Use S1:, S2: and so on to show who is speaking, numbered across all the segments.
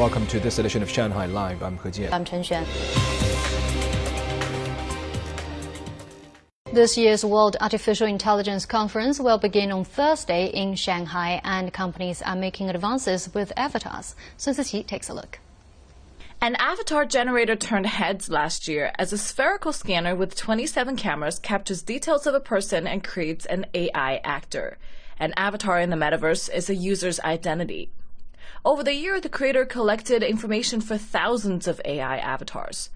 S1: Welcome to this edition of Shanghai Live. I'm He Jian.
S2: I'm Chen Xuan. This year's World Artificial Intelligence Conference will begin on Thursday in Shanghai, and companies are making advances with avatars. Sun Siqi takes a look.
S3: An avatar generator turned heads last year as a spherical scanner with 27 cameras captures details of a person and creates an AI actor. An avatar in the metaverse is a user's identity. Over the year, the creator collected information for thousands of AI avatars.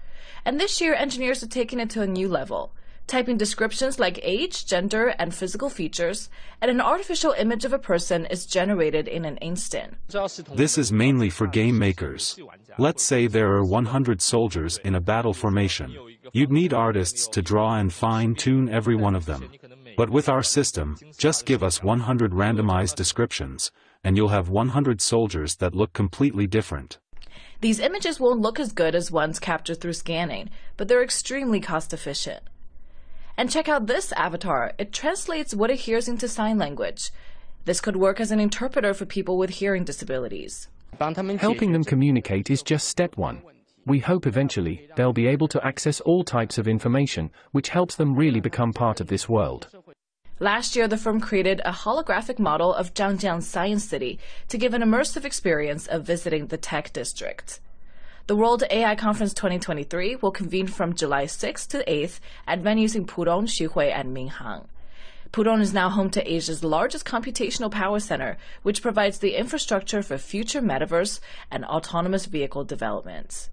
S3: And this year, engineers have taken it to a new level typing descriptions like age, gender, and physical features, and an artificial image of a person is generated in an instant.
S4: This is mainly for game makers. Let's say there are 100 soldiers in a battle formation. You'd need artists to draw and fine-tune every one of them. But with our system, just give us 100 randomized descriptions, and you'll have 100 soldiers that look completely different.
S3: These images won't look as good as ones captured through scanning, but they're extremely cost efficient. And check out this avatar. It translates what it hears into sign language. This could work as an interpreter for people with hearing disabilities.
S5: Helping them communicate is just step one. We hope eventually they'll be able to access all types of information, which helps them really become part of this world.
S3: Last year, the firm created a holographic model of Zhangjiang Science City to give an immersive experience of visiting the tech district. The World AI Conference 2023 will convene from July 6th to 8th at venues in Pudong, Xuhui, and Minhang. Pudong is now home to Asia's largest computational power center, which provides the infrastructure for future metaverse and autonomous vehicle development.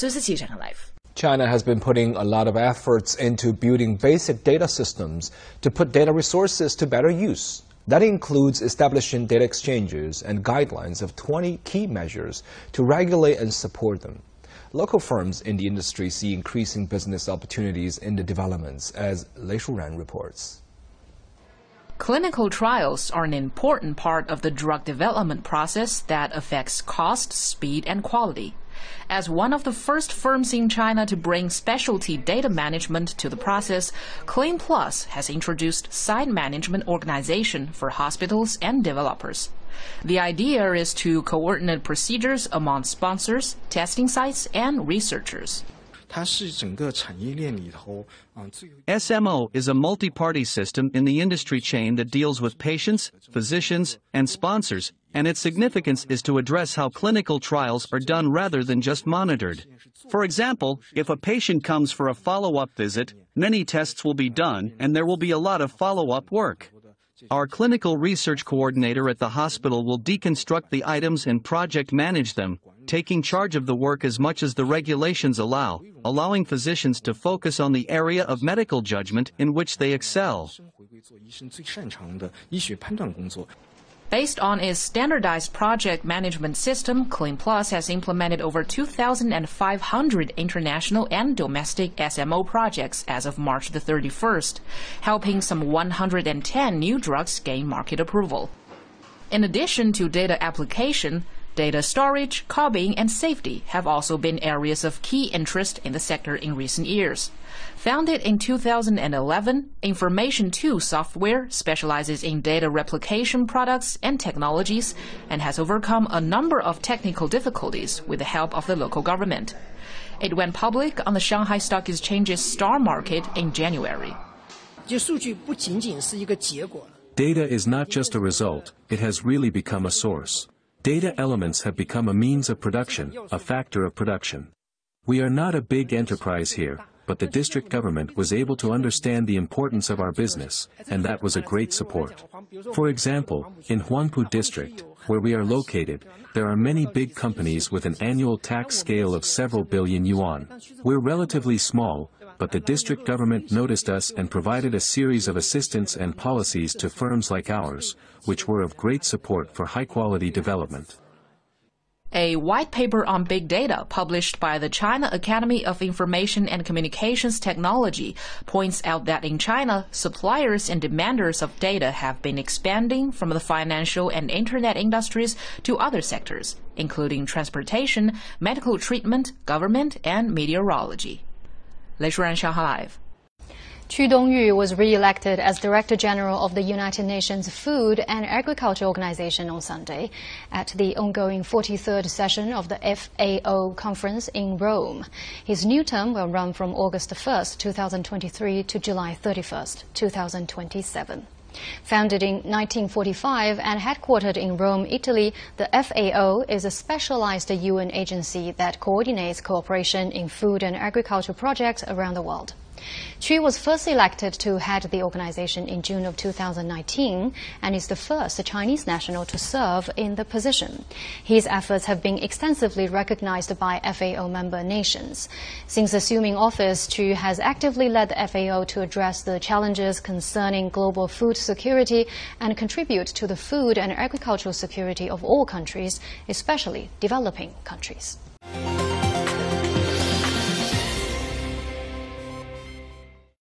S3: Live.
S1: China has been putting a lot of efforts into building basic data systems to put data resources to better use. That includes establishing data exchanges and guidelines of 20 key measures to regulate and support them. Local firms in the industry see increasing business opportunities in the developments, as Lei Shuran reports.
S6: Clinical trials are an important part of the drug development process that affects cost, speed, and quality. As one of the first firms in China to bring specialty data management to the process, Clinplus has introduced site management organization for hospitals and developers. The idea is to coordinate procedures among sponsors, testing sites, and researchers.
S7: SMO is a multi-party system in the industry chain that deals with patients, physicians, and sponsors, and its significance is to address how clinical trials are done rather than just monitored. For example, if a patient comes for a follow-up visit, many tests will be done and there will be a lot of follow-up work. Our clinical research coordinator at the hospital will deconstruct the items and project manage them, taking charge of the work as much as the regulations allow, allowing physicians to focus on the area of medical judgment in which they excel.
S6: Based on its standardized project management system, Clinplus has implemented over 2,500 international and domestic SMO projects as of March the 31st, helping some 110 new drugs gain market approval. In addition to data application, Data storage, copying, and safety have also been areas of key interest in the sector in recent years. Founded in 2011, Information 2 Software specializes in data replication products and technologies and has overcome a number of technical difficulties with the help of the local government. It went public on the Shanghai Stock Exchange's STAR Market in January.
S5: Data is not just a result, it has really become a source. Data elements have become a means of production, a factor of production. We are not a big enterprise here, but the district government was able to understand the importance of our business, and that was a great support. For example, in Huangpu district, where we are located, there are many big companies with an annual tax scale of several billion yuan. We're relatively small, but the district government noticed us and provided a series of assistance and policies to firms like ours, which were of great support for high-quality development.
S6: A white paper on big data published by the China Academy of Information and Communications Technology points out that in China, suppliers and demanders of data have been expanding from the financial and internet industries to other sectors, including transportation, medical treatment, government, and meteorology. 雷舒然，上海 Live。
S2: Chu Dongyu was re-elected as Director General of the United Nations Food and Agriculture Organization on Sunday at the ongoing 43rd session of the FAO conference in Rome. His new term will run from August 1st, 2023 to July 31st, 2027. Founded in 1945 and headquartered in Rome, Italy, the FAO is a specialized UN agency that coordinates cooperation in food and agriculture projects around the world. Qu was first elected to head the organization in June of 2019 and is the first Chinese national to serve in the position. His efforts have been extensively recognized by FAO member nations. Since assuming office, Qu has actively led the FAO to address the challenges concerning global food security and contribute to the food and agricultural security of all countries, especially developing countries.